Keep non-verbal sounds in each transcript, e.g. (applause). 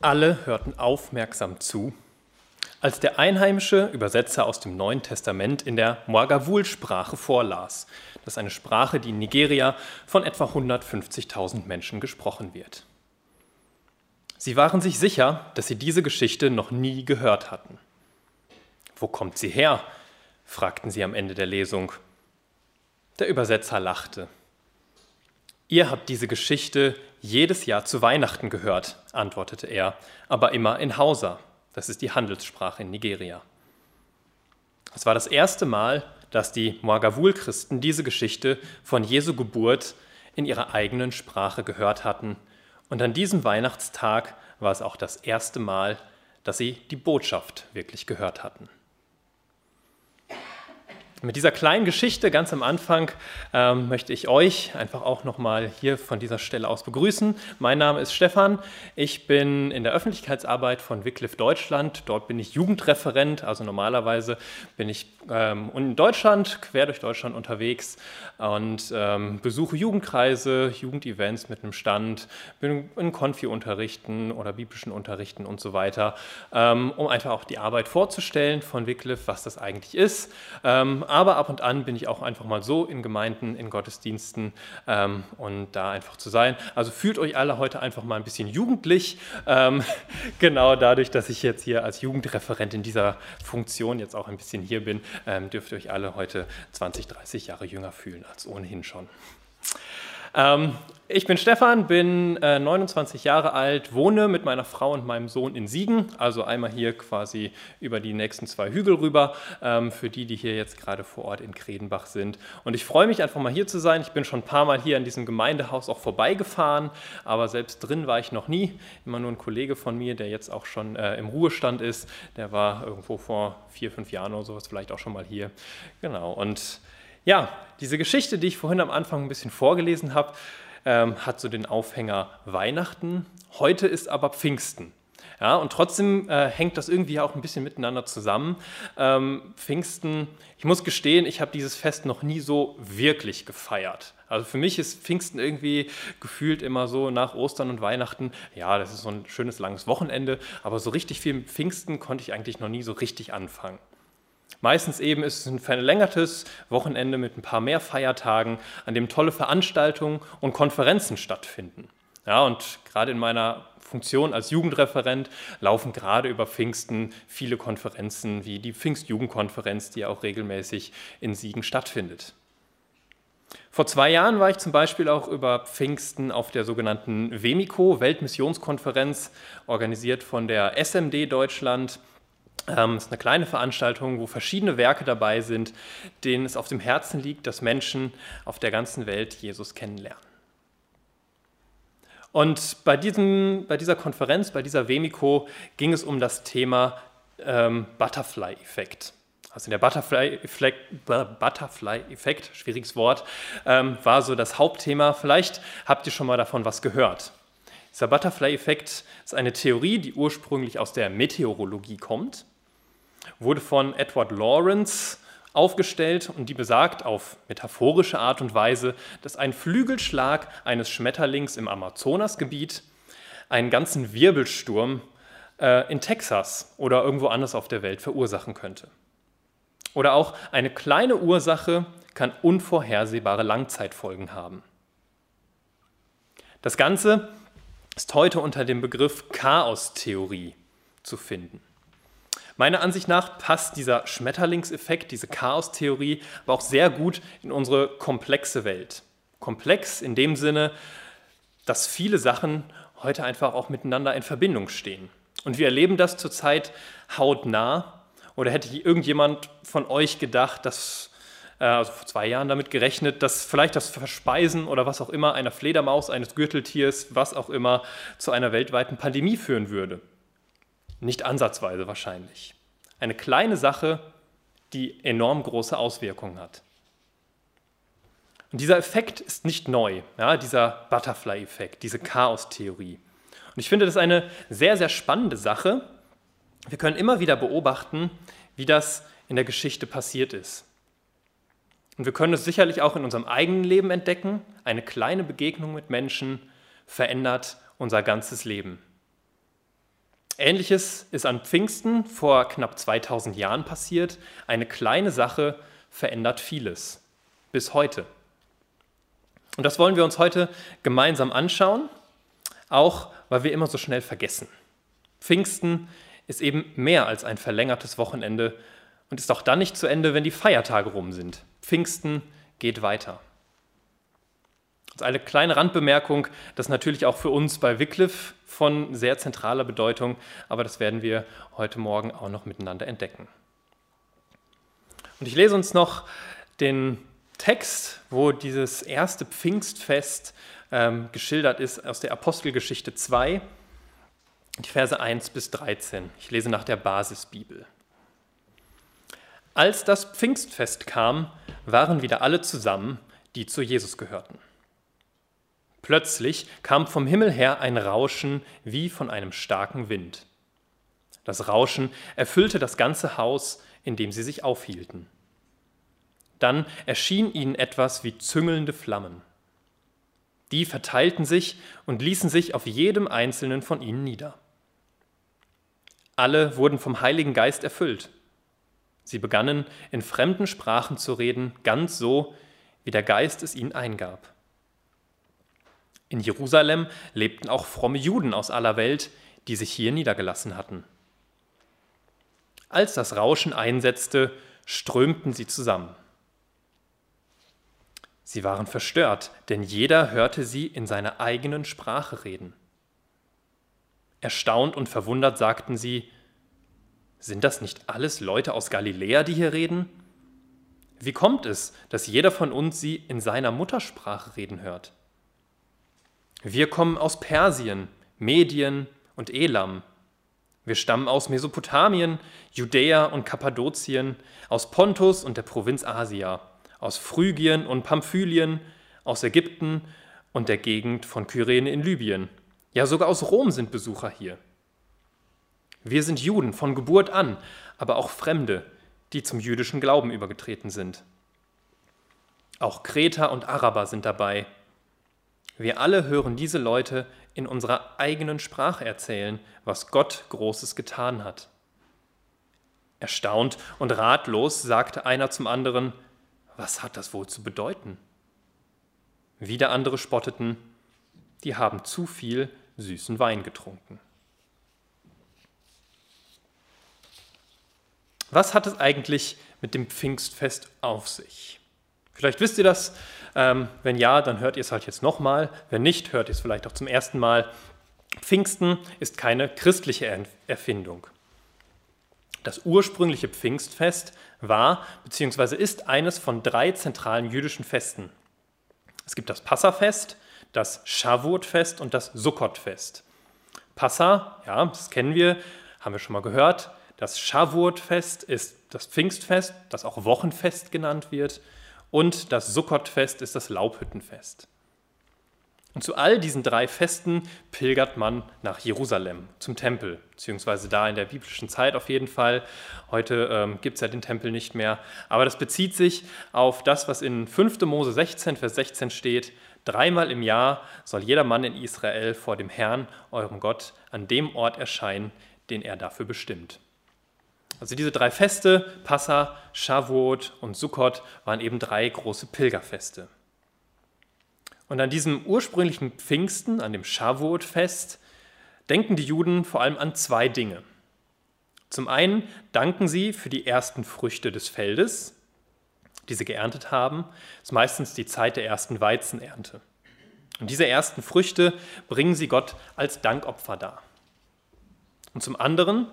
Alle hörten aufmerksam zu, als der einheimische Übersetzer aus dem Neuen Testament in der Mwagavul-Sprache vorlas. Das ist eine Sprache, die in Nigeria von etwa 150.000 Menschen gesprochen wird. Sie waren sich sicher, dass sie diese Geschichte noch nie gehört hatten. Wo kommt sie her? fragten sie am Ende der Lesung. Der Übersetzer lachte. Ihr habt diese Geschichte jedes Jahr zu Weihnachten gehört, antwortete er, aber immer in Hausa. Das ist die Handelssprache in Nigeria. Es war das erste Mal, dass die Mwagavul-Christen diese Geschichte von Jesu Geburt in ihrer eigenen Sprache gehört hatten. Und an diesem Weihnachtstag war es auch das erste Mal, dass sie die Botschaft wirklich gehört hatten. Mit dieser kleinen Geschichte ganz am Anfang ähm, möchte ich euch einfach auch nochmal hier von dieser Stelle aus begrüßen. Mein Name ist Stefan. Ich bin in der Öffentlichkeitsarbeit von Wycliffe Deutschland. Dort bin ich Jugendreferent. Also normalerweise bin ich ähm, in Deutschland, quer durch Deutschland unterwegs und ähm, besuche Jugendkreise, Jugendevents mit einem Stand, bin in Konfi-Unterrichten oder biblischen Unterrichten und so weiter, ähm, um einfach auch die Arbeit vorzustellen von Wycliffe, was das eigentlich ist ähm, aber ab und an bin ich auch einfach mal so in Gemeinden, in Gottesdiensten ähm, und da einfach zu sein. Also fühlt euch alle heute einfach mal ein bisschen jugendlich, ähm, (laughs) genau dadurch, dass ich jetzt hier als Jugendreferent in dieser Funktion jetzt auch ein bisschen hier bin, ähm, dürft ihr euch alle heute 20, 30 Jahre jünger fühlen als ohnehin schon. Ähm, ich bin Stefan, bin äh, 29 Jahre alt, wohne mit meiner Frau und meinem Sohn in Siegen, also einmal hier quasi über die nächsten zwei Hügel rüber, ähm, für die, die hier jetzt gerade vor Ort in Kredenbach sind. Und ich freue mich einfach mal hier zu sein. Ich bin schon ein paar Mal hier an diesem Gemeindehaus auch vorbeigefahren, aber selbst drin war ich noch nie. Immer nur ein Kollege von mir, der jetzt auch schon äh, im Ruhestand ist, der war irgendwo vor vier, fünf Jahren oder sowas vielleicht auch schon mal hier. Genau, und ja, diese Geschichte, die ich vorhin am Anfang ein bisschen vorgelesen habe, ähm, hat so den Aufhänger Weihnachten. Heute ist aber Pfingsten. Ja, und trotzdem äh, hängt das irgendwie auch ein bisschen miteinander zusammen. Ähm, Pfingsten, ich muss gestehen, ich habe dieses Fest noch nie so wirklich gefeiert. Also für mich ist Pfingsten irgendwie gefühlt immer so nach Ostern und Weihnachten, ja, das ist so ein schönes langes Wochenende, aber so richtig viel mit Pfingsten konnte ich eigentlich noch nie so richtig anfangen. Meistens eben ist es ein verlängertes Wochenende mit ein paar mehr Feiertagen, an dem tolle Veranstaltungen und Konferenzen stattfinden. Ja, und gerade in meiner Funktion als Jugendreferent laufen gerade über Pfingsten viele Konferenzen wie die Pfingstjugendkonferenz, die auch regelmäßig in Siegen stattfindet. Vor zwei Jahren war ich zum Beispiel auch über Pfingsten auf der sogenannten WEMICO, Weltmissionskonferenz, organisiert von der SMD Deutschland ähm, es ist eine kleine Veranstaltung, wo verschiedene Werke dabei sind, denen es auf dem Herzen liegt, dass Menschen auf der ganzen Welt Jesus kennenlernen. Und bei, diesem, bei dieser Konferenz, bei dieser Wemiko, ging es um das Thema ähm, Butterfly-Effekt. Also der Butterfly-Effekt, Butterfly schwieriges Wort, ähm, war so das Hauptthema. Vielleicht habt ihr schon mal davon was gehört. Dieser Butterfly-Effekt ist eine Theorie, die ursprünglich aus der Meteorologie kommt wurde von Edward Lawrence aufgestellt und die besagt auf metaphorische Art und Weise, dass ein Flügelschlag eines Schmetterlings im Amazonasgebiet einen ganzen Wirbelsturm äh, in Texas oder irgendwo anders auf der Welt verursachen könnte. Oder auch eine kleine Ursache kann unvorhersehbare Langzeitfolgen haben. Das Ganze ist heute unter dem Begriff Chaostheorie zu finden. Meiner Ansicht nach passt dieser Schmetterlingseffekt, diese Chaostheorie, aber auch sehr gut in unsere komplexe Welt. Komplex in dem Sinne, dass viele Sachen heute einfach auch miteinander in Verbindung stehen. Und wir erleben das zurzeit hautnah. Oder hätte irgendjemand von euch gedacht, dass, äh, also vor zwei Jahren damit gerechnet, dass vielleicht das Verspeisen oder was auch immer einer Fledermaus, eines Gürteltiers, was auch immer, zu einer weltweiten Pandemie führen würde? Nicht ansatzweise wahrscheinlich. Eine kleine Sache, die enorm große Auswirkungen hat. Und dieser Effekt ist nicht neu, ja, dieser Butterfly-Effekt, diese Chaos-Theorie. Und ich finde das eine sehr, sehr spannende Sache. Wir können immer wieder beobachten, wie das in der Geschichte passiert ist. Und wir können es sicherlich auch in unserem eigenen Leben entdecken. Eine kleine Begegnung mit Menschen verändert unser ganzes Leben. Ähnliches ist an Pfingsten vor knapp 2000 Jahren passiert. Eine kleine Sache verändert vieles. Bis heute. Und das wollen wir uns heute gemeinsam anschauen, auch weil wir immer so schnell vergessen. Pfingsten ist eben mehr als ein verlängertes Wochenende und ist auch dann nicht zu Ende, wenn die Feiertage rum sind. Pfingsten geht weiter. Eine kleine Randbemerkung, das ist natürlich auch für uns bei Wycliffe von sehr zentraler Bedeutung, aber das werden wir heute Morgen auch noch miteinander entdecken. Und ich lese uns noch den Text, wo dieses erste Pfingstfest ähm, geschildert ist, aus der Apostelgeschichte 2, die Verse 1 bis 13. Ich lese nach der Basisbibel. Als das Pfingstfest kam, waren wieder alle zusammen, die zu Jesus gehörten. Plötzlich kam vom Himmel her ein Rauschen wie von einem starken Wind. Das Rauschen erfüllte das ganze Haus, in dem sie sich aufhielten. Dann erschien ihnen etwas wie züngelnde Flammen. Die verteilten sich und ließen sich auf jedem einzelnen von ihnen nieder. Alle wurden vom Heiligen Geist erfüllt. Sie begannen in fremden Sprachen zu reden, ganz so, wie der Geist es ihnen eingab. In Jerusalem lebten auch fromme Juden aus aller Welt, die sich hier niedergelassen hatten. Als das Rauschen einsetzte, strömten sie zusammen. Sie waren verstört, denn jeder hörte sie in seiner eigenen Sprache reden. Erstaunt und verwundert sagten sie, sind das nicht alles Leute aus Galiläa, die hier reden? Wie kommt es, dass jeder von uns sie in seiner Muttersprache reden hört? Wir kommen aus Persien, Medien und Elam. Wir stammen aus Mesopotamien, Judäa und Kappadokien, aus Pontus und der Provinz Asia aus Phrygien und Pamphylien, aus Ägypten und der Gegend von Kyrene in Libyen. Ja, sogar aus Rom sind Besucher hier. Wir sind Juden von Geburt an, aber auch Fremde, die zum jüdischen Glauben übergetreten sind. Auch Kreter und Araber sind dabei. Wir alle hören diese Leute in unserer eigenen Sprache erzählen, was Gott Großes getan hat. Erstaunt und ratlos sagte einer zum anderen, was hat das wohl zu bedeuten? Wieder andere spotteten, die haben zu viel süßen Wein getrunken. Was hat es eigentlich mit dem Pfingstfest auf sich? Vielleicht wisst ihr das. Ähm, wenn ja, dann hört ihr es halt jetzt nochmal. Wenn nicht, hört ihr es vielleicht auch zum ersten Mal. Pfingsten ist keine christliche Erfindung. Das ursprüngliche Pfingstfest war bzw. ist eines von drei zentralen jüdischen Festen. Es gibt das Passafest, das Shavuot-Fest und das Sukkot-Fest. Passa, ja, das kennen wir, haben wir schon mal gehört. Das Shavuot-Fest ist das Pfingstfest, das auch Wochenfest genannt wird. Und das Sukkot-Fest ist das Laubhüttenfest. Und zu all diesen drei Festen pilgert man nach Jerusalem, zum Tempel, beziehungsweise da in der biblischen Zeit auf jeden Fall. Heute ähm, gibt es ja den Tempel nicht mehr. Aber das bezieht sich auf das, was in 5. Mose 16, Vers 16 steht. Dreimal im Jahr soll jeder Mann in Israel vor dem Herrn, eurem Gott, an dem Ort erscheinen, den er dafür bestimmt. Also diese drei Feste, Passa, Shavuot und Sukkot, waren eben drei große Pilgerfeste. Und an diesem ursprünglichen Pfingsten, an dem Shavuot-Fest, denken die Juden vor allem an zwei Dinge. Zum einen danken sie für die ersten Früchte des Feldes, die sie geerntet haben. Das ist meistens die Zeit der ersten Weizenernte. Und diese ersten Früchte bringen sie Gott als Dankopfer dar. Und zum anderen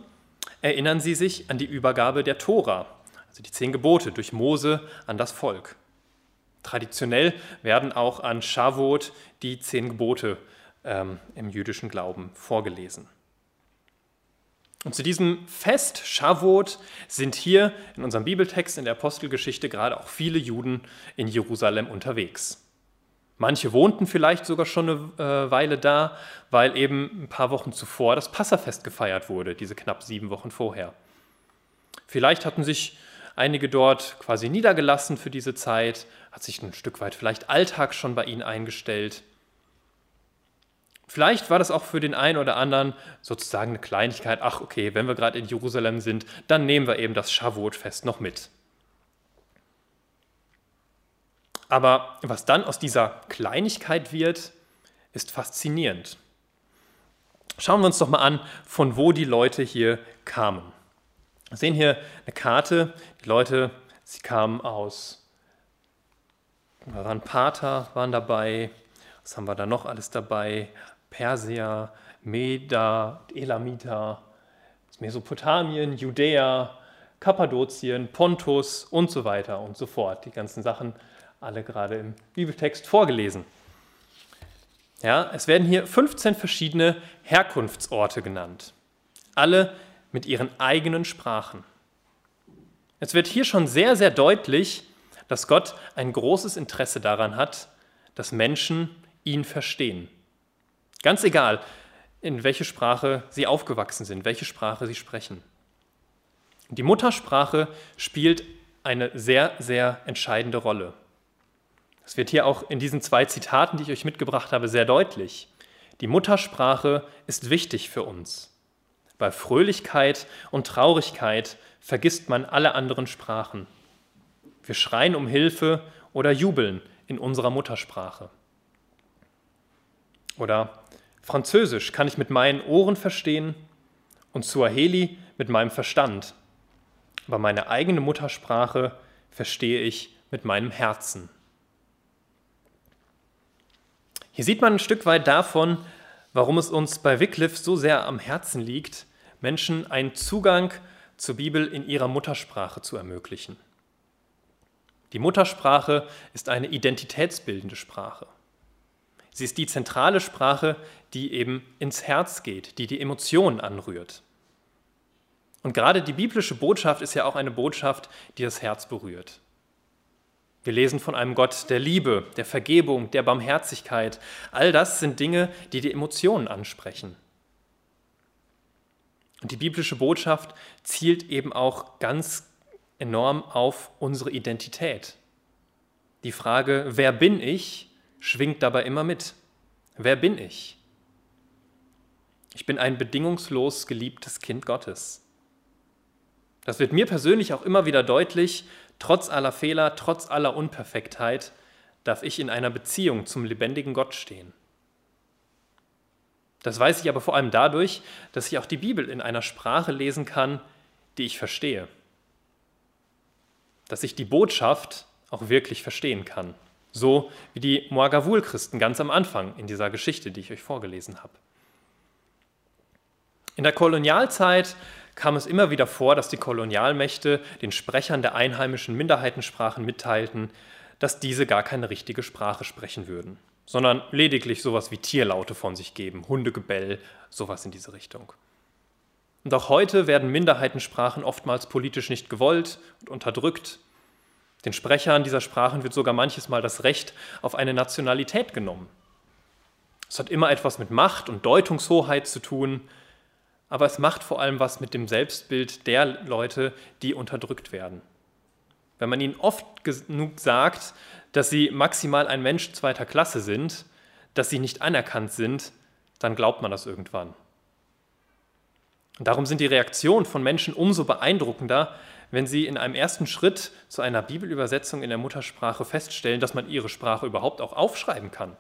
erinnern sie sich an die Übergabe der Tora, also die zehn Gebote durch Mose an das Volk. Traditionell werden auch an Shavuot die zehn Gebote ähm, im jüdischen Glauben vorgelesen. Und zu diesem Fest Shavuot sind hier in unserem Bibeltext in der Apostelgeschichte gerade auch viele Juden in Jerusalem unterwegs. Manche wohnten vielleicht sogar schon eine äh, Weile da, weil eben ein paar Wochen zuvor das Passafest gefeiert wurde, diese knapp sieben Wochen vorher. Vielleicht hatten sich einige dort quasi niedergelassen für diese Zeit, hat sich ein Stück weit vielleicht Alltag schon bei ihnen eingestellt. Vielleicht war das auch für den einen oder anderen sozusagen eine Kleinigkeit. Ach, okay, wenn wir gerade in Jerusalem sind, dann nehmen wir eben das Shavuot-Fest noch mit. Aber was dann aus dieser Kleinigkeit wird, ist faszinierend. Schauen wir uns doch mal an, von wo die Leute hier kamen. Wir sehen hier eine Karte. Die Leute, sie kamen aus, waren Pater, waren dabei. Was haben wir da noch alles dabei? Perser, Meda, Elamiter, Mesopotamien, Judäa, Kappadokien, Pontus und so weiter und so fort. Die ganzen Sachen alle gerade im Bibeltext vorgelesen. Ja, es werden hier 15 verschiedene Herkunftsorte genannt, alle mit ihren eigenen Sprachen. Es wird hier schon sehr, sehr deutlich, dass Gott ein großes Interesse daran hat, dass Menschen ihn verstehen. Ganz egal, in welche Sprache sie aufgewachsen sind, welche Sprache sie sprechen. Die Muttersprache spielt eine sehr, sehr entscheidende Rolle. Das wird hier auch in diesen zwei Zitaten, die ich euch mitgebracht habe, sehr deutlich. Die Muttersprache ist wichtig für uns. Bei Fröhlichkeit und Traurigkeit vergisst man alle anderen Sprachen. Wir schreien um Hilfe oder jubeln in unserer Muttersprache. Oder Französisch kann ich mit meinen Ohren verstehen und Suaheli mit meinem Verstand. Aber meine eigene Muttersprache verstehe ich mit meinem Herzen. Hier sieht man ein Stück weit davon, warum es uns bei Wycliffe so sehr am Herzen liegt, Menschen einen Zugang zur Bibel in ihrer Muttersprache zu ermöglichen. Die Muttersprache ist eine identitätsbildende Sprache. Sie ist die zentrale Sprache, die eben ins Herz geht, die die Emotionen anrührt. Und gerade die biblische Botschaft ist ja auch eine Botschaft, die das Herz berührt. Wir lesen von einem Gott der Liebe, der Vergebung, der Barmherzigkeit. All das sind Dinge, die die Emotionen ansprechen. Und die biblische Botschaft zielt eben auch ganz enorm auf unsere Identität. Die Frage, wer bin ich, schwingt dabei immer mit. Wer bin ich? Ich bin ein bedingungslos geliebtes Kind Gottes. Das wird mir persönlich auch immer wieder deutlich, Trotz aller Fehler, trotz aller Unperfektheit darf ich in einer Beziehung zum lebendigen Gott stehen. Das weiß ich aber vor allem dadurch, dass ich auch die Bibel in einer Sprache lesen kann, die ich verstehe. Dass ich die Botschaft auch wirklich verstehen kann. So wie die Moagavul-Christen ganz am Anfang in dieser Geschichte, die ich euch vorgelesen habe. In der Kolonialzeit kam es immer wieder vor, dass die Kolonialmächte den Sprechern der einheimischen Minderheitensprachen mitteilten, dass diese gar keine richtige Sprache sprechen würden, sondern lediglich sowas wie Tierlaute von sich geben, Hundegebell, sowas in diese Richtung. Und auch heute werden Minderheitensprachen oftmals politisch nicht gewollt und unterdrückt. Den Sprechern dieser Sprachen wird sogar manches Mal das Recht auf eine Nationalität genommen. Es hat immer etwas mit Macht und Deutungshoheit zu tun, aber es macht vor allem was mit dem Selbstbild der Leute, die unterdrückt werden. Wenn man ihnen oft genug sagt, dass sie maximal ein Mensch zweiter Klasse sind, dass sie nicht anerkannt sind, dann glaubt man das irgendwann. Darum sind die Reaktionen von Menschen umso beeindruckender, wenn sie in einem ersten Schritt zu einer Bibelübersetzung in der Muttersprache feststellen, dass man ihre Sprache überhaupt auch aufschreiben kann,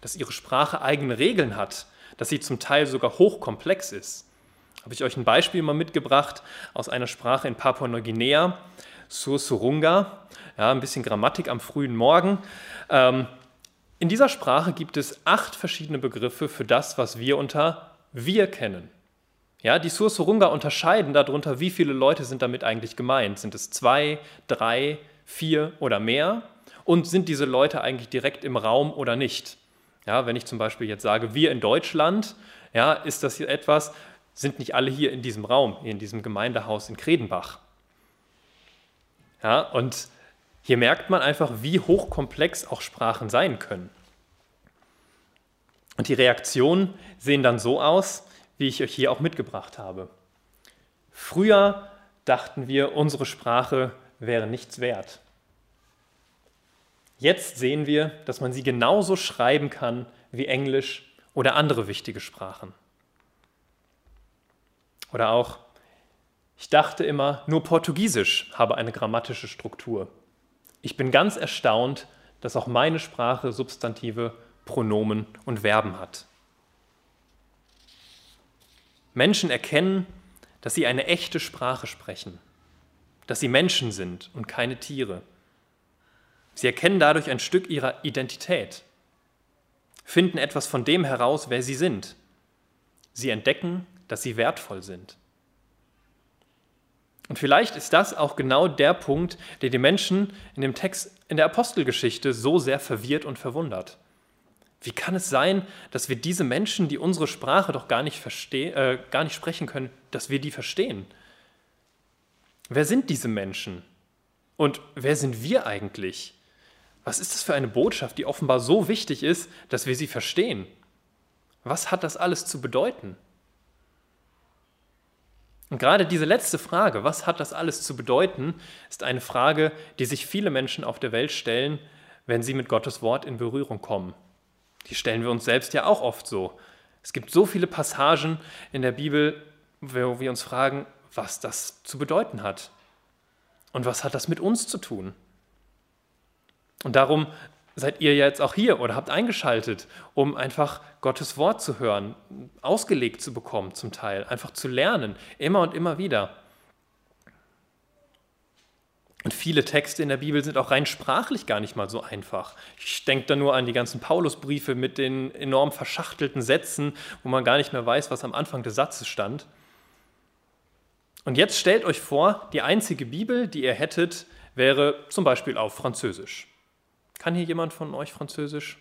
dass ihre Sprache eigene Regeln hat, dass sie zum Teil sogar hochkomplex ist habe ich euch ein Beispiel mal mitgebracht aus einer Sprache in Papua-Neuguinea, Sursurunga, ja, ein bisschen Grammatik am frühen Morgen. Ähm, in dieser Sprache gibt es acht verschiedene Begriffe für das, was wir unter wir kennen. Ja, die Sursurunga unterscheiden darunter, wie viele Leute sind damit eigentlich gemeint. Sind es zwei, drei, vier oder mehr? Und sind diese Leute eigentlich direkt im Raum oder nicht? Ja, wenn ich zum Beispiel jetzt sage, wir in Deutschland, ja, ist das hier etwas, sind nicht alle hier in diesem Raum, hier in diesem Gemeindehaus in Kredenbach. Ja, und hier merkt man einfach, wie hochkomplex auch Sprachen sein können. Und die Reaktionen sehen dann so aus, wie ich euch hier auch mitgebracht habe. Früher dachten wir, unsere Sprache wäre nichts wert. Jetzt sehen wir, dass man sie genauso schreiben kann wie Englisch oder andere wichtige Sprachen. Oder auch, ich dachte immer, nur Portugiesisch habe eine grammatische Struktur. Ich bin ganz erstaunt, dass auch meine Sprache Substantive, Pronomen und Verben hat. Menschen erkennen, dass sie eine echte Sprache sprechen, dass sie Menschen sind und keine Tiere. Sie erkennen dadurch ein Stück ihrer Identität, finden etwas von dem heraus, wer sie sind. Sie entdecken, dass sie wertvoll sind. Und vielleicht ist das auch genau der Punkt, der die Menschen in dem Text in der Apostelgeschichte so sehr verwirrt und verwundert. Wie kann es sein, dass wir diese Menschen, die unsere Sprache doch gar nicht, äh, gar nicht sprechen können, dass wir die verstehen? Wer sind diese Menschen? Und wer sind wir eigentlich? Was ist das für eine Botschaft, die offenbar so wichtig ist, dass wir sie verstehen? Was hat das alles zu bedeuten? Und gerade diese letzte Frage, was hat das alles zu bedeuten, ist eine Frage, die sich viele Menschen auf der Welt stellen, wenn sie mit Gottes Wort in Berührung kommen. Die stellen wir uns selbst ja auch oft so. Es gibt so viele Passagen in der Bibel, wo wir uns fragen, was das zu bedeuten hat. Und was hat das mit uns zu tun? Und darum seid ihr jetzt auch hier oder habt eingeschaltet, um einfach Gottes Wort zu hören, ausgelegt zu bekommen zum Teil, einfach zu lernen, immer und immer wieder. Und viele Texte in der Bibel sind auch rein sprachlich gar nicht mal so einfach. Ich denke da nur an die ganzen Paulusbriefe mit den enorm verschachtelten Sätzen, wo man gar nicht mehr weiß, was am Anfang des Satzes stand. Und jetzt stellt euch vor, die einzige Bibel, die ihr hättet, wäre zum Beispiel auf Französisch. Kann hier jemand von euch Französisch?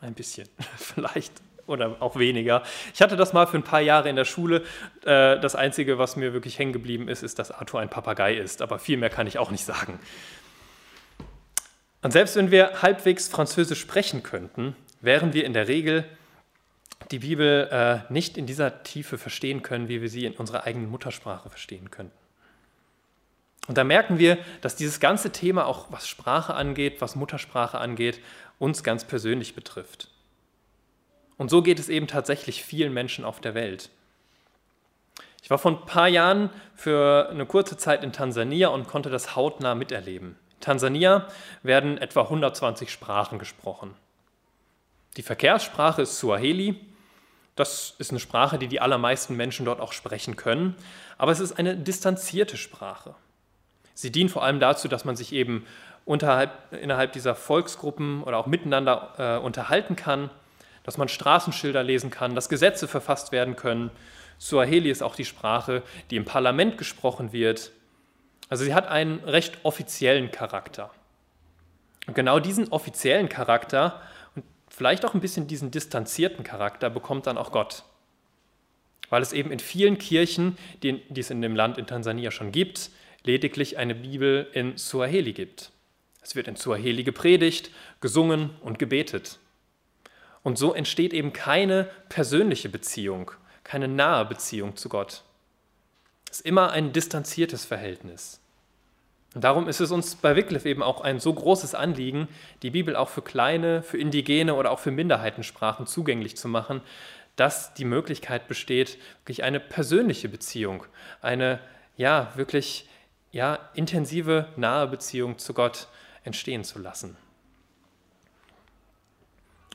Ein bisschen, (laughs) vielleicht oder auch weniger. Ich hatte das mal für ein paar Jahre in der Schule. Äh, das Einzige, was mir wirklich hängen geblieben ist, ist, dass Arthur ein Papagei ist. Aber viel mehr kann ich auch nicht sagen. Und selbst wenn wir halbwegs Französisch sprechen könnten, wären wir in der Regel die Bibel äh, nicht in dieser Tiefe verstehen können, wie wir sie in unserer eigenen Muttersprache verstehen könnten. Und da merken wir, dass dieses ganze Thema, auch was Sprache angeht, was Muttersprache angeht, uns ganz persönlich betrifft. Und so geht es eben tatsächlich vielen Menschen auf der Welt. Ich war vor ein paar Jahren für eine kurze Zeit in Tansania und konnte das hautnah miterleben. In Tansania werden etwa 120 Sprachen gesprochen. Die Verkehrssprache ist Suaheli. Das ist eine Sprache, die die allermeisten Menschen dort auch sprechen können. Aber es ist eine distanzierte Sprache. Sie dienen vor allem dazu, dass man sich eben unterhalb, innerhalb dieser Volksgruppen oder auch miteinander äh, unterhalten kann, dass man Straßenschilder lesen kann, dass Gesetze verfasst werden können. Suaheli ist auch die Sprache, die im Parlament gesprochen wird. Also sie hat einen recht offiziellen Charakter. Und genau diesen offiziellen Charakter und vielleicht auch ein bisschen diesen distanzierten Charakter bekommt dann auch Gott. Weil es eben in vielen Kirchen, die, die es in dem Land in Tansania schon gibt, lediglich eine Bibel in Suaheli gibt. Es wird in Suaheli gepredigt, gesungen und gebetet. Und so entsteht eben keine persönliche Beziehung, keine nahe Beziehung zu Gott. Es ist immer ein distanziertes Verhältnis. Und darum ist es uns bei Wycliffe eben auch ein so großes Anliegen, die Bibel auch für kleine, für indigene oder auch für Minderheitensprachen zugänglich zu machen, dass die Möglichkeit besteht, wirklich eine persönliche Beziehung, eine ja wirklich ja, intensive, nahe Beziehung zu Gott entstehen zu lassen.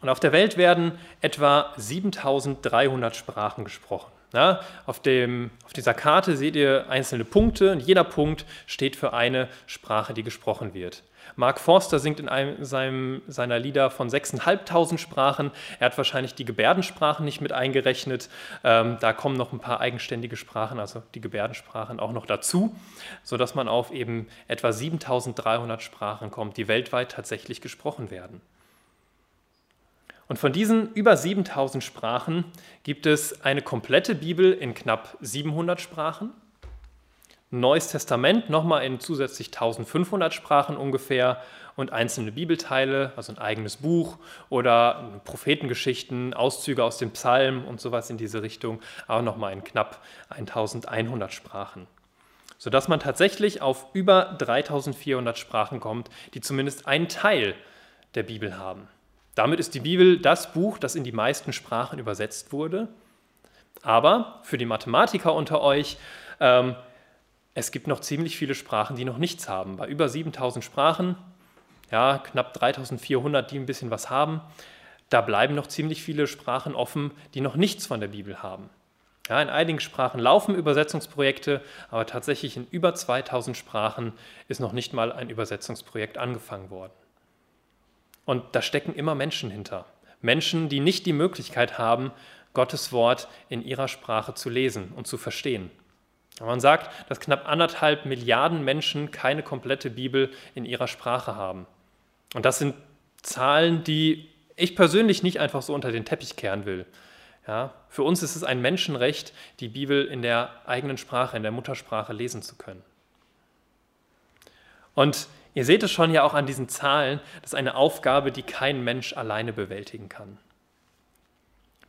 Und auf der Welt werden etwa 7300 Sprachen gesprochen. Ja, auf, dem, auf dieser Karte seht ihr einzelne Punkte und jeder Punkt steht für eine Sprache, die gesprochen wird. Mark Forster singt in einem seinem, seiner Lieder von 6.500 Sprachen. Er hat wahrscheinlich die Gebärdensprachen nicht mit eingerechnet. Ähm, da kommen noch ein paar eigenständige Sprachen, also die Gebärdensprachen auch noch dazu, sodass man auf eben etwa 7.300 Sprachen kommt, die weltweit tatsächlich gesprochen werden. Und von diesen über 7000 Sprachen gibt es eine komplette Bibel in knapp 700 Sprachen Neues Testament nochmal in zusätzlich 1500 Sprachen ungefähr und einzelne Bibelteile, also ein eigenes Buch oder Prophetengeschichten, Auszüge aus den Psalmen und sowas in diese Richtung, auch nochmal in knapp 1100 Sprachen. Sodass man tatsächlich auf über 3400 Sprachen kommt, die zumindest einen Teil der Bibel haben. Damit ist die Bibel das Buch, das in die meisten Sprachen übersetzt wurde. Aber für die Mathematiker unter euch, ähm, es gibt noch ziemlich viele Sprachen, die noch nichts haben. Bei über 7000 Sprachen, ja, knapp 3400, die ein bisschen was haben, da bleiben noch ziemlich viele Sprachen offen, die noch nichts von der Bibel haben. Ja, in einigen Sprachen laufen Übersetzungsprojekte, aber tatsächlich in über 2000 Sprachen ist noch nicht mal ein Übersetzungsprojekt angefangen worden. Und da stecken immer Menschen hinter. Menschen, die nicht die Möglichkeit haben, Gottes Wort in ihrer Sprache zu lesen und zu verstehen. Man sagt, dass knapp anderthalb Milliarden Menschen keine komplette Bibel in ihrer Sprache haben. Und das sind Zahlen, die ich persönlich nicht einfach so unter den Teppich kehren will. Ja, für uns ist es ein Menschenrecht, die Bibel in der eigenen Sprache, in der Muttersprache lesen zu können. Und ihr seht es schon ja auch an diesen Zahlen, das ist eine Aufgabe, die kein Mensch alleine bewältigen kann.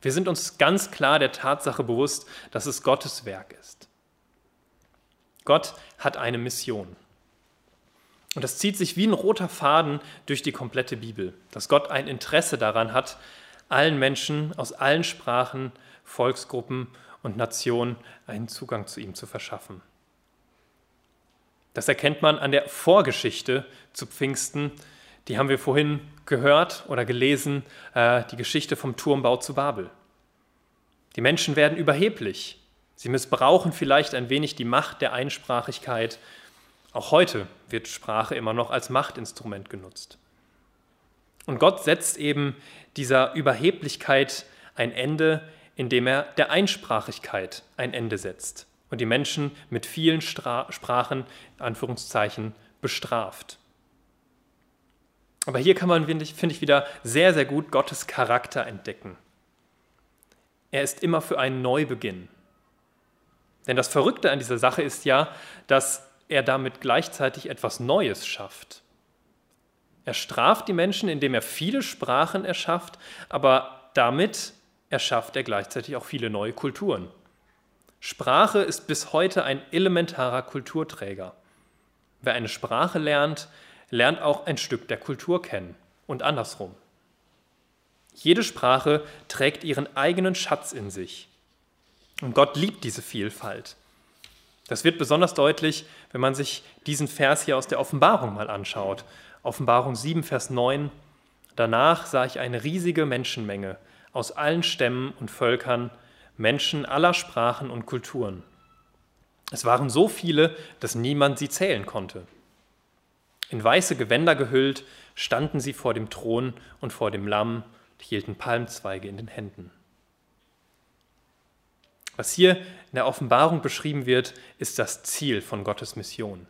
Wir sind uns ganz klar der Tatsache bewusst, dass es Gottes Werk ist. Gott hat eine Mission. Und das zieht sich wie ein roter Faden durch die komplette Bibel, dass Gott ein Interesse daran hat, allen Menschen aus allen Sprachen, Volksgruppen und Nationen einen Zugang zu ihm zu verschaffen. Das erkennt man an der Vorgeschichte zu Pfingsten. Die haben wir vorhin gehört oder gelesen, äh, die Geschichte vom Turmbau zu Babel. Die Menschen werden überheblich. Sie missbrauchen vielleicht ein wenig die Macht der Einsprachigkeit. Auch heute wird Sprache immer noch als Machtinstrument genutzt. Und Gott setzt eben dieser Überheblichkeit ein Ende, indem er der Einsprachigkeit ein Ende setzt und die Menschen mit vielen Stra Sprachen, Anführungszeichen, bestraft. Aber hier kann man, finde ich, wieder sehr, sehr gut Gottes Charakter entdecken. Er ist immer für einen Neubeginn. Denn das Verrückte an dieser Sache ist ja, dass er damit gleichzeitig etwas Neues schafft. Er straft die Menschen, indem er viele Sprachen erschafft, aber damit erschafft er gleichzeitig auch viele neue Kulturen. Sprache ist bis heute ein elementarer Kulturträger. Wer eine Sprache lernt, lernt auch ein Stück der Kultur kennen und andersrum. Jede Sprache trägt ihren eigenen Schatz in sich. Und Gott liebt diese Vielfalt. Das wird besonders deutlich, wenn man sich diesen Vers hier aus der Offenbarung mal anschaut. Offenbarung 7, Vers 9. Danach sah ich eine riesige Menschenmenge aus allen Stämmen und Völkern, Menschen aller Sprachen und Kulturen. Es waren so viele, dass niemand sie zählen konnte. In weiße Gewänder gehüllt standen sie vor dem Thron und vor dem Lamm und hielten Palmzweige in den Händen. Was hier in der Offenbarung beschrieben wird, ist das Ziel von Gottes Mission.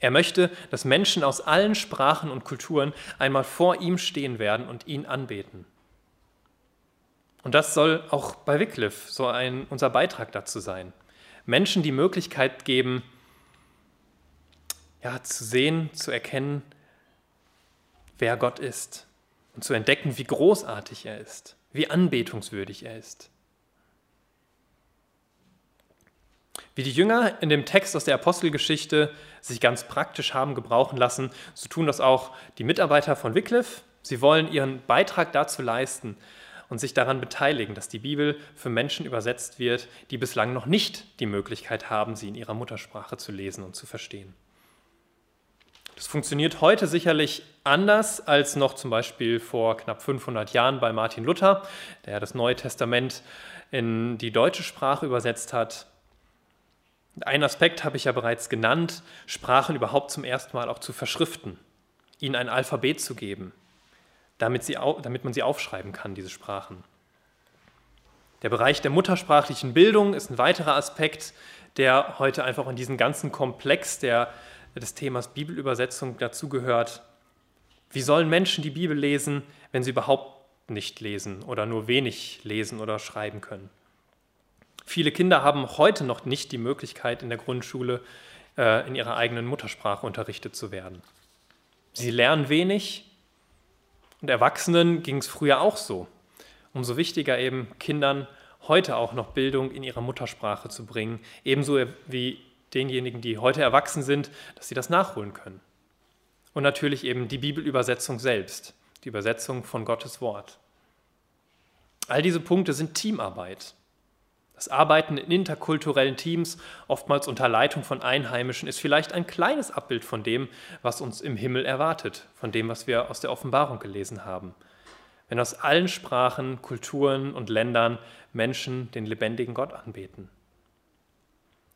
Er möchte, dass Menschen aus allen Sprachen und Kulturen einmal vor ihm stehen werden und ihn anbeten. Und das soll auch bei Wycliffe so ein, unser Beitrag dazu sein. Menschen die Möglichkeit geben, ja, zu sehen, zu erkennen, wer Gott ist und zu entdecken, wie großartig er ist, wie anbetungswürdig er ist. Wie die Jünger in dem Text aus der Apostelgeschichte sich ganz praktisch haben gebrauchen lassen, so tun das auch die Mitarbeiter von Wycliffe. Sie wollen ihren Beitrag dazu leisten und sich daran beteiligen, dass die Bibel für Menschen übersetzt wird, die bislang noch nicht die Möglichkeit haben, sie in ihrer Muttersprache zu lesen und zu verstehen. Das funktioniert heute sicherlich anders als noch zum Beispiel vor knapp 500 Jahren bei Martin Luther, der das Neue Testament in die deutsche Sprache übersetzt hat. Einen Aspekt habe ich ja bereits genannt, Sprachen überhaupt zum ersten Mal auch zu verschriften, ihnen ein Alphabet zu geben, damit, sie, damit man sie aufschreiben kann, diese Sprachen. Der Bereich der muttersprachlichen Bildung ist ein weiterer Aspekt, der heute einfach in diesen ganzen Komplex der, des Themas Bibelübersetzung dazugehört. Wie sollen Menschen die Bibel lesen, wenn sie überhaupt nicht lesen oder nur wenig lesen oder schreiben können? Viele Kinder haben heute noch nicht die Möglichkeit, in der Grundschule äh, in ihrer eigenen Muttersprache unterrichtet zu werden. Sie lernen wenig und Erwachsenen ging es früher auch so. Umso wichtiger eben Kindern heute auch noch Bildung in ihrer Muttersprache zu bringen, ebenso wie denjenigen, die heute erwachsen sind, dass sie das nachholen können. Und natürlich eben die Bibelübersetzung selbst, die Übersetzung von Gottes Wort. All diese Punkte sind Teamarbeit. Das Arbeiten in interkulturellen Teams, oftmals unter Leitung von Einheimischen, ist vielleicht ein kleines Abbild von dem, was uns im Himmel erwartet, von dem, was wir aus der Offenbarung gelesen haben. Wenn aus allen Sprachen, Kulturen und Ländern Menschen den lebendigen Gott anbeten.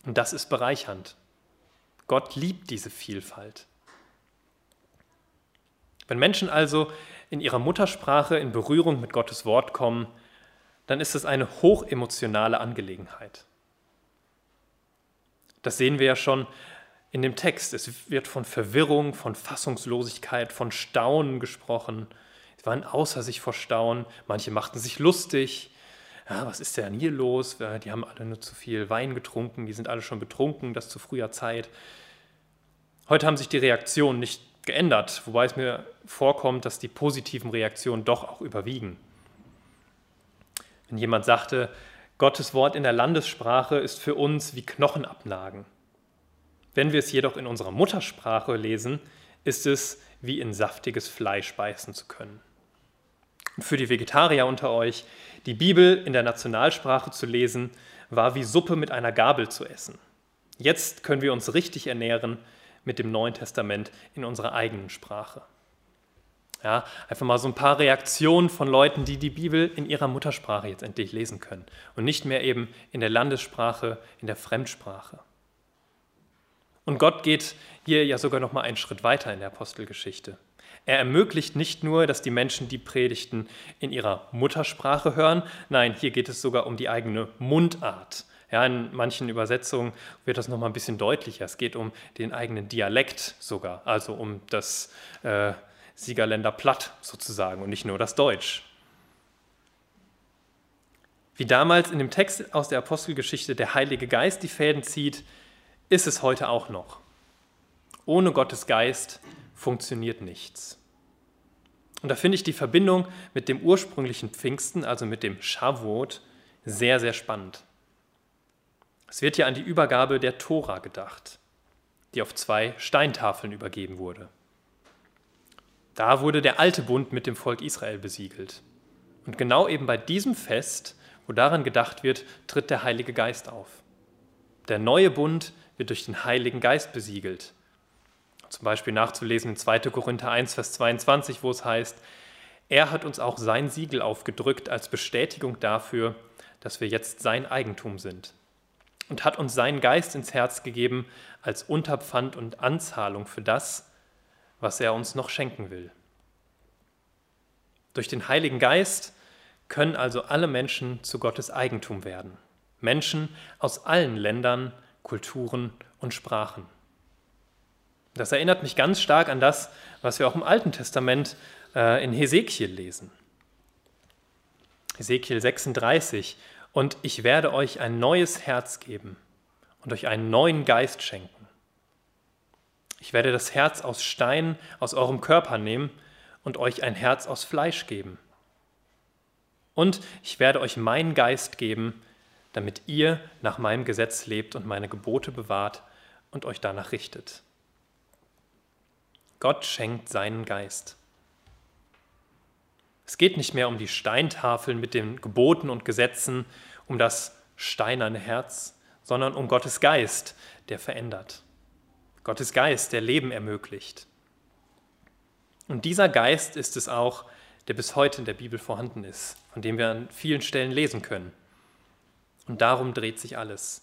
Und das ist bereichernd. Gott liebt diese Vielfalt. Wenn Menschen also in ihrer Muttersprache in Berührung mit Gottes Wort kommen, dann ist es eine hochemotionale Angelegenheit. Das sehen wir ja schon in dem Text. Es wird von Verwirrung, von Fassungslosigkeit, von Staunen gesprochen. Sie waren außer sich vor Staunen. Manche machten sich lustig. Ja, was ist denn hier los? Die haben alle nur zu viel Wein getrunken. Die sind alle schon betrunken, das zu früher Zeit. Heute haben sich die Reaktionen nicht geändert, wobei es mir vorkommt, dass die positiven Reaktionen doch auch überwiegen. Wenn jemand sagte, Gottes Wort in der Landessprache ist für uns wie Knochenabnagen. Wenn wir es jedoch in unserer Muttersprache lesen, ist es wie in saftiges Fleisch beißen zu können. Für die Vegetarier unter euch, die Bibel in der Nationalsprache zu lesen, war wie Suppe mit einer Gabel zu essen. Jetzt können wir uns richtig ernähren mit dem Neuen Testament in unserer eigenen Sprache. Ja, einfach mal so ein paar Reaktionen von Leuten, die die Bibel in ihrer Muttersprache jetzt endlich lesen können und nicht mehr eben in der Landessprache, in der Fremdsprache. Und Gott geht hier ja sogar noch mal einen Schritt weiter in der Apostelgeschichte. Er ermöglicht nicht nur, dass die Menschen die Predigten in ihrer Muttersprache hören, nein, hier geht es sogar um die eigene Mundart. Ja, in manchen Übersetzungen wird das noch mal ein bisschen deutlicher. Es geht um den eigenen Dialekt sogar, also um das äh, Siegerländer Platt sozusagen und nicht nur das Deutsch. Wie damals in dem Text aus der Apostelgeschichte der Heilige Geist die Fäden zieht, ist es heute auch noch. Ohne Gottes Geist funktioniert nichts. Und da finde ich die Verbindung mit dem ursprünglichen Pfingsten, also mit dem Shavuot, sehr, sehr spannend. Es wird ja an die Übergabe der Tora gedacht, die auf zwei Steintafeln übergeben wurde. Da wurde der alte Bund mit dem Volk Israel besiegelt. Und genau eben bei diesem Fest, wo daran gedacht wird, tritt der Heilige Geist auf. Der neue Bund wird durch den Heiligen Geist besiegelt. Zum Beispiel nachzulesen in 2. Korinther 1, Vers 22, wo es heißt, er hat uns auch sein Siegel aufgedrückt als Bestätigung dafür, dass wir jetzt sein Eigentum sind und hat uns seinen Geist ins Herz gegeben als Unterpfand und Anzahlung für das, was er uns noch schenken will. Durch den Heiligen Geist können also alle Menschen zu Gottes Eigentum werden. Menschen aus allen Ländern, Kulturen und Sprachen. Das erinnert mich ganz stark an das, was wir auch im Alten Testament äh, in Hesekiel lesen. Hesekiel 36. Und ich werde euch ein neues Herz geben und euch einen neuen Geist schenken ich werde das Herz aus Stein aus eurem Körper nehmen und euch ein Herz aus Fleisch geben. Und ich werde euch meinen Geist geben, damit ihr nach meinem Gesetz lebt und meine Gebote bewahrt und euch danach richtet. Gott schenkt seinen Geist. Es geht nicht mehr um die Steintafeln mit den Geboten und Gesetzen, um das steinerne Herz, sondern um Gottes Geist, der verändert. Gottes Geist, der Leben ermöglicht. Und dieser Geist ist es auch, der bis heute in der Bibel vorhanden ist, von dem wir an vielen Stellen lesen können. Und darum dreht sich alles.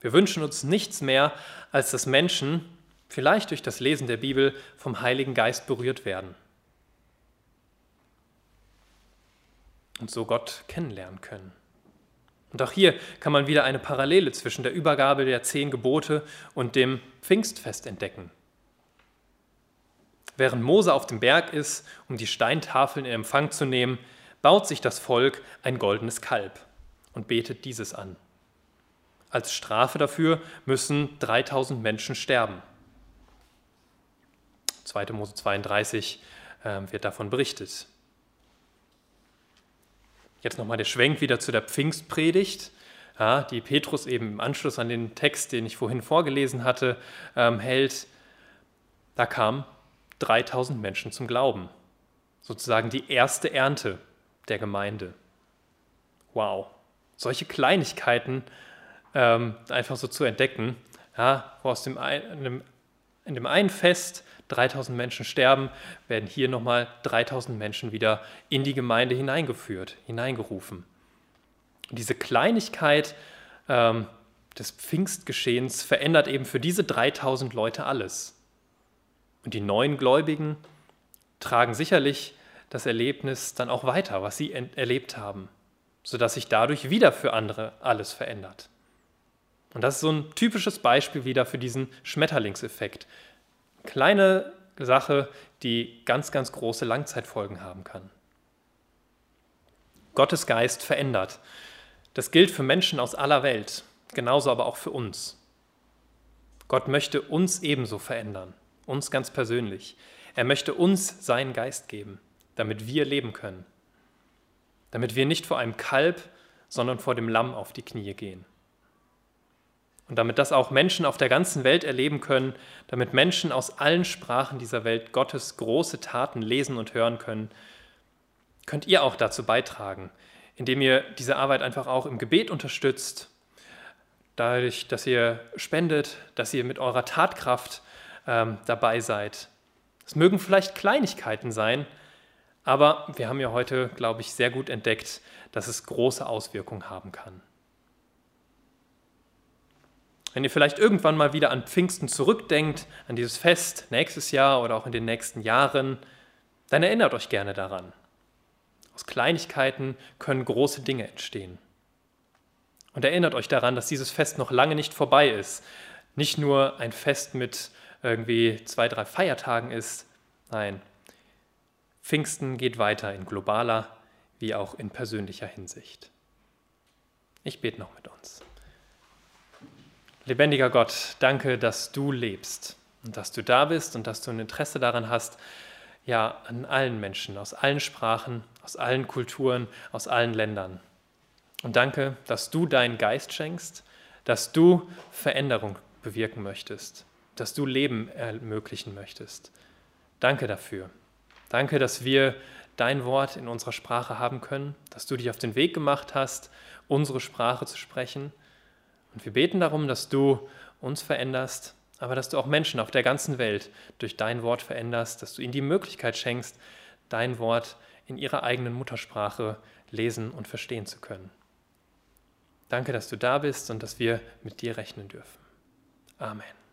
Wir wünschen uns nichts mehr, als dass Menschen, vielleicht durch das Lesen der Bibel, vom Heiligen Geist berührt werden. Und so Gott kennenlernen können. Und auch hier kann man wieder eine Parallele zwischen der Übergabe der zehn Gebote und dem Pfingstfest entdecken. Während Mose auf dem Berg ist, um die Steintafeln in Empfang zu nehmen, baut sich das Volk ein goldenes Kalb und betet dieses an. Als Strafe dafür müssen 3000 Menschen sterben. 2. Mose 32 äh, wird davon berichtet. Jetzt nochmal der Schwenk wieder zu der Pfingstpredigt, ja, die Petrus eben im Anschluss an den Text, den ich vorhin vorgelesen hatte, ähm, hält. Da kamen 3000 Menschen zum Glauben. sozusagen die erste Ernte der Gemeinde. Wow, solche Kleinigkeiten ähm, einfach so zu entdecken, ja, wo aus dem, in, dem, in dem einen Fest 3000 Menschen sterben, werden hier nochmal 3000 Menschen wieder in die Gemeinde hineingeführt, hineingerufen. Diese Kleinigkeit ähm, des Pfingstgeschehens verändert eben für diese 3000 Leute alles. Und die neuen Gläubigen tragen sicherlich das Erlebnis dann auch weiter, was sie erlebt haben, sodass sich dadurch wieder für andere alles verändert. Und das ist so ein typisches Beispiel wieder für diesen Schmetterlingseffekt. Kleine Sache, die ganz, ganz große Langzeitfolgen haben kann. Gottes Geist verändert. Das gilt für Menschen aus aller Welt, genauso aber auch für uns. Gott möchte uns ebenso verändern, uns ganz persönlich. Er möchte uns seinen Geist geben, damit wir leben können, damit wir nicht vor einem Kalb, sondern vor dem Lamm auf die Knie gehen. Und damit das auch Menschen auf der ganzen Welt erleben können, damit Menschen aus allen Sprachen dieser Welt Gottes große Taten lesen und hören können, könnt ihr auch dazu beitragen, indem ihr diese Arbeit einfach auch im Gebet unterstützt, dadurch, dass ihr spendet, dass ihr mit eurer Tatkraft ähm, dabei seid. Es mögen vielleicht Kleinigkeiten sein, aber wir haben ja heute, glaube ich, sehr gut entdeckt, dass es große Auswirkungen haben kann. Wenn ihr vielleicht irgendwann mal wieder an Pfingsten zurückdenkt, an dieses Fest nächstes Jahr oder auch in den nächsten Jahren, dann erinnert euch gerne daran. Aus Kleinigkeiten können große Dinge entstehen. Und erinnert euch daran, dass dieses Fest noch lange nicht vorbei ist. Nicht nur ein Fest mit irgendwie zwei, drei Feiertagen ist. Nein, Pfingsten geht weiter in globaler wie auch in persönlicher Hinsicht. Ich bete noch mit uns. Lebendiger Gott, danke, dass du lebst und dass du da bist und dass du ein Interesse daran hast, ja, an allen Menschen, aus allen Sprachen, aus allen Kulturen, aus allen Ländern. Und danke, dass du deinen Geist schenkst, dass du Veränderung bewirken möchtest, dass du Leben ermöglichen möchtest. Danke dafür. Danke, dass wir dein Wort in unserer Sprache haben können, dass du dich auf den Weg gemacht hast, unsere Sprache zu sprechen und wir beten darum, dass du uns veränderst, aber dass du auch Menschen auf der ganzen Welt durch dein Wort veränderst, dass du ihnen die Möglichkeit schenkst, dein Wort in ihrer eigenen Muttersprache lesen und verstehen zu können. Danke, dass du da bist und dass wir mit dir rechnen dürfen. Amen.